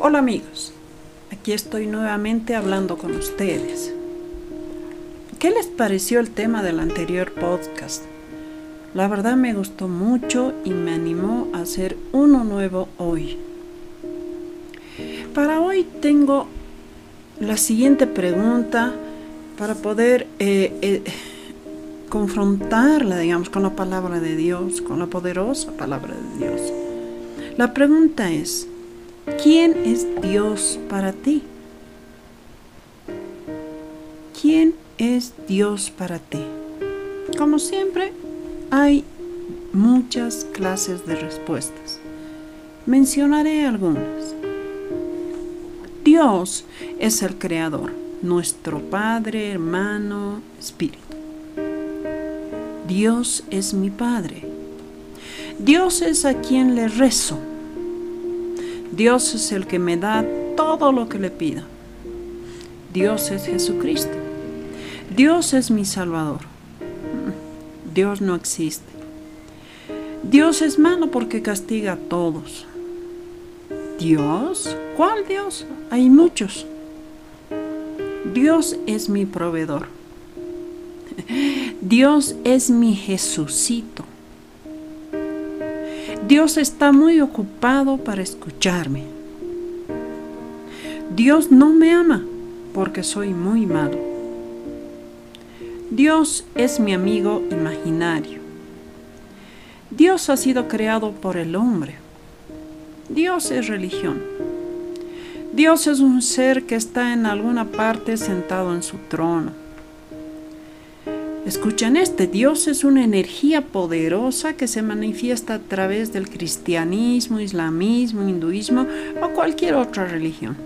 Hola amigos, aquí estoy nuevamente hablando con ustedes. ¿Qué les pareció el tema del anterior podcast? La verdad me gustó mucho y me animó a hacer uno nuevo hoy. Para hoy tengo la siguiente pregunta para poder eh, eh, confrontarla, digamos, con la palabra de Dios, con la poderosa palabra de Dios. La pregunta es, ¿Quién es Dios para ti? ¿Quién es Dios para ti? Como siempre, hay muchas clases de respuestas. Mencionaré algunas. Dios es el Creador, nuestro Padre, hermano, Espíritu. Dios es mi Padre. Dios es a quien le rezo Dios es el que me da todo lo que le pido. Dios es Jesucristo. Dios es mi Salvador. Dios no existe. Dios es malo porque castiga a todos. Dios, ¿cuál Dios? Hay muchos. Dios es mi proveedor. Dios es mi Jesucito. Dios está muy ocupado para escucharme. Dios no me ama porque soy muy malo. Dios es mi amigo imaginario. Dios ha sido creado por el hombre. Dios es religión. Dios es un ser que está en alguna parte sentado en su trono. Escuchen este, Dios es una energía poderosa que se manifiesta a través del cristianismo, islamismo, hinduismo o cualquier otra religión.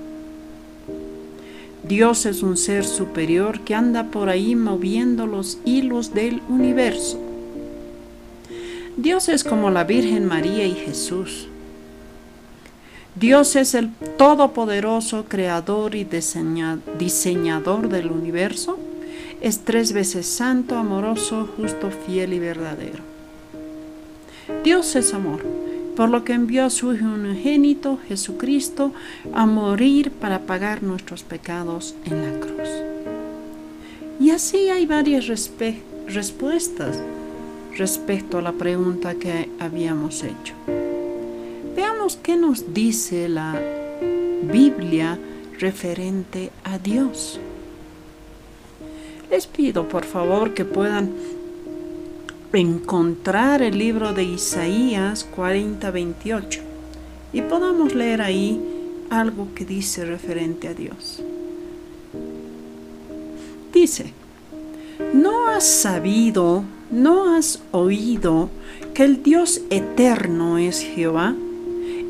Dios es un ser superior que anda por ahí moviendo los hilos del universo. Dios es como la Virgen María y Jesús. Dios es el todopoderoso creador y diseñador del universo es tres veces santo, amoroso, justo, fiel y verdadero. Dios es amor, por lo que envió a su Hijo unigénito, Jesucristo, a morir para pagar nuestros pecados en la cruz. Y así hay varias respuestas respecto a la pregunta que habíamos hecho. Veamos qué nos dice la Biblia referente a Dios. Les pido por favor que puedan encontrar el libro de Isaías 40-28 y podamos leer ahí algo que dice referente a Dios. Dice, ¿no has sabido, no has oído que el Dios eterno es Jehová,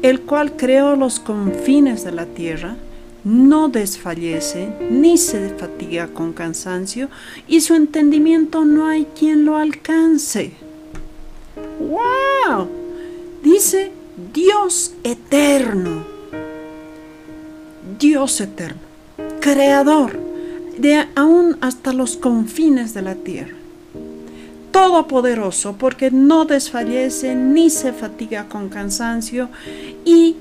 el cual creó los confines de la tierra? No desfallece ni se fatiga con cansancio y su entendimiento no hay quien lo alcance. ¡Wow! Dice Dios eterno. Dios eterno, creador de aún hasta los confines de la tierra. Todopoderoso porque no desfallece ni se fatiga con cansancio y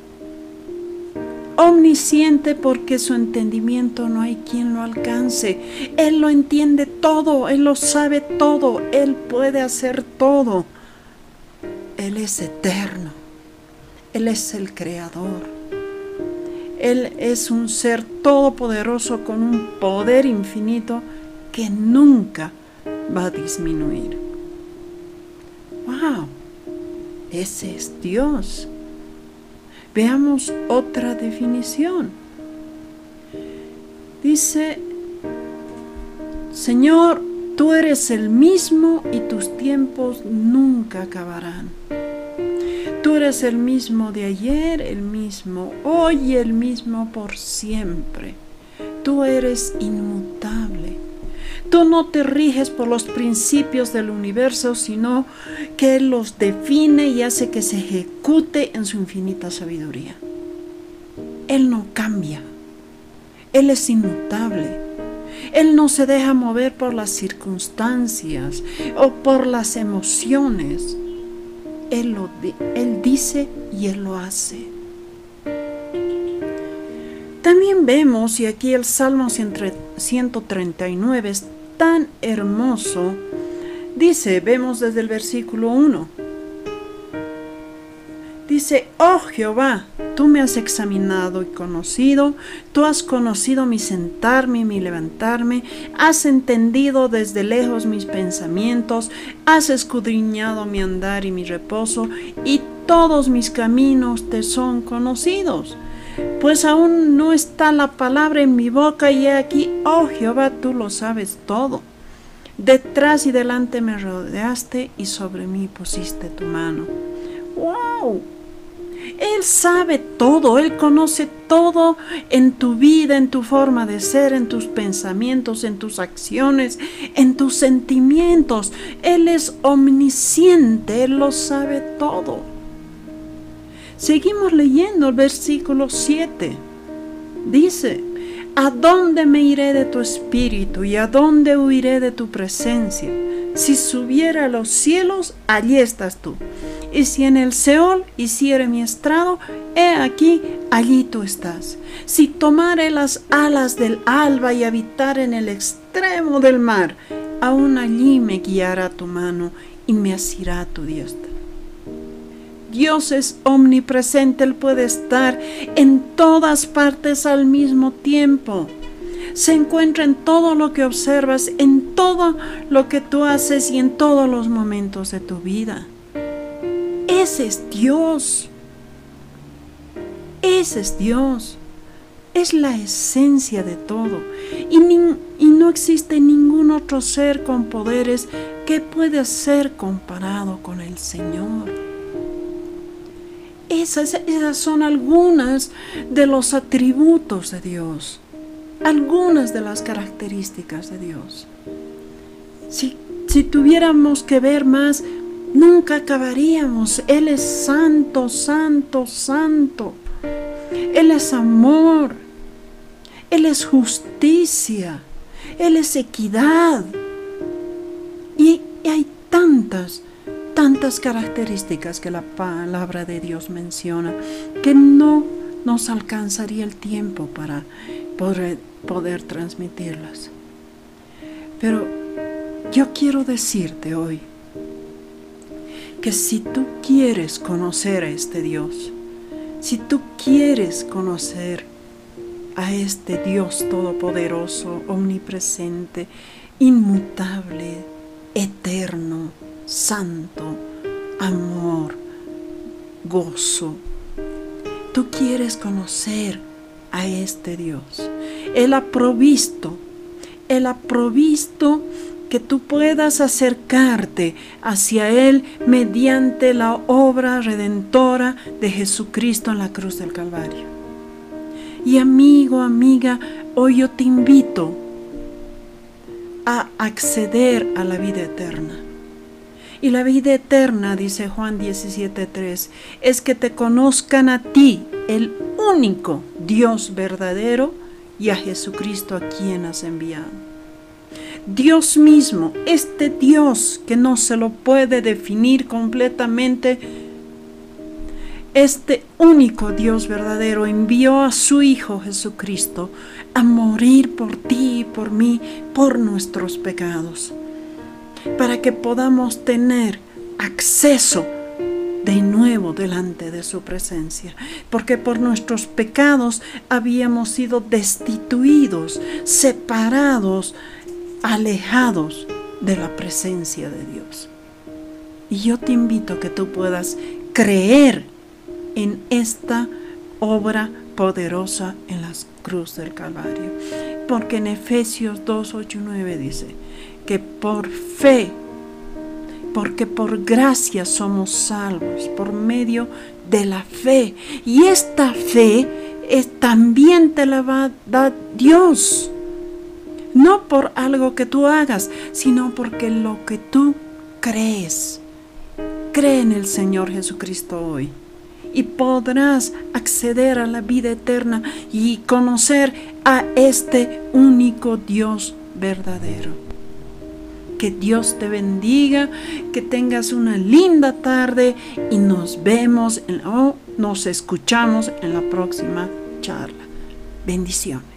omnisciente porque su entendimiento no hay quien lo alcance. Él lo entiende todo, Él lo sabe todo, Él puede hacer todo. Él es eterno, Él es el creador. Él es un ser todopoderoso con un poder infinito que nunca va a disminuir. ¡Wow! Ese es Dios. Veamos otra definición. Dice, Señor, tú eres el mismo y tus tiempos nunca acabarán. Tú eres el mismo de ayer, el mismo hoy y el mismo por siempre. Tú eres inmutable. Tú no te riges por los principios del universo, sino que Él los define y hace que se ejecute en su infinita sabiduría. Él no cambia. Él es inmutable. Él no se deja mover por las circunstancias o por las emociones. Él, lo, él dice y Él lo hace. También vemos, y aquí el Salmo 139 es tan hermoso, dice, vemos desde el versículo 1, dice, oh Jehová, tú me has examinado y conocido, tú has conocido mi sentarme y mi levantarme, has entendido desde lejos mis pensamientos, has escudriñado mi andar y mi reposo, y todos mis caminos te son conocidos. Pues aún no está la palabra en mi boca y aquí, oh Jehová, tú lo sabes todo. Detrás y delante me rodeaste y sobre mí pusiste tu mano. ¡Wow! Él sabe todo, Él conoce todo en tu vida, en tu forma de ser, en tus pensamientos, en tus acciones, en tus sentimientos. Él es omnisciente, Él lo sabe todo. Seguimos leyendo el versículo 7. Dice, ¿a dónde me iré de tu espíritu y a dónde huiré de tu presencia? Si subiera a los cielos, allí estás tú y si en el Seol hiciere mi estrado, he aquí, allí tú estás. Si tomare las alas del alba y habitar en el extremo del mar, aún allí me guiará tu mano y me asirá tu diestra. Dios es omnipresente, Él puede estar en todas partes al mismo tiempo. Se encuentra en todo lo que observas, en todo lo que tú haces y en todos los momentos de tu vida. Ese es Dios. Ese es Dios. Es la esencia de todo. Y, y, no existe ningún otro ser con poderes que pueda ser comparado con el Señor. Esas, esas son algunas de los atributos de Dios. Algunas de las características de Dios. Si, si tuviéramos que ver más, Nunca acabaríamos. Él es santo, santo, santo. Él es amor. Él es justicia. Él es equidad. Y, hay tantas, tantas características que la palabra de Dios menciona que no nos alcanzaría el tiempo para poder, poder transmitirlas. Pero yo quiero decirte hoy, que si tú quieres conocer a este Dios, si tú quieres conocer a este Dios todopoderoso, omnipresente, inmutable, eterno, santo, amor, gozo, tú quieres conocer a este Dios. Él ha provisto, Él ha provisto que tú puedas acercarte hacia Él mediante la obra redentora de Jesucristo en la cruz del Calvario. Y amigo, amiga, hoy yo te invito a acceder a la vida eterna. Y la vida eterna, dice Juan 17:3, es que te conozcan a ti, el único Dios verdadero, y a Jesucristo a quien has enviado. Dios mismo, este Dios que no se lo puede definir completamente, este único Dios verdadero envió a su Hijo Jesucristo a morir por ti y por mí, por nuestros pecados, para que podamos tener acceso de nuevo delante de su presencia, porque por nuestros pecados habíamos sido destituidos, separados, alejados de la presencia de Dios. Y yo te invito a que tú puedas creer en esta obra poderosa en la cruz del Calvario. Porque en Efesios 2, 8 9 dice que por fe, porque por gracia somos salvos, por medio de la fe. Y esta fe es, también te la va a dar Dios no por algo que tú hagas, sino porque lo que tú crees. Cree en el Señor Jesucristo hoy y podrás acceder a la vida eterna y conocer a este único Dios verdadero. Que Dios te bendiga, que tengas una linda tarde y nos vemos o nos escuchamos en la próxima charla. Bendiciones.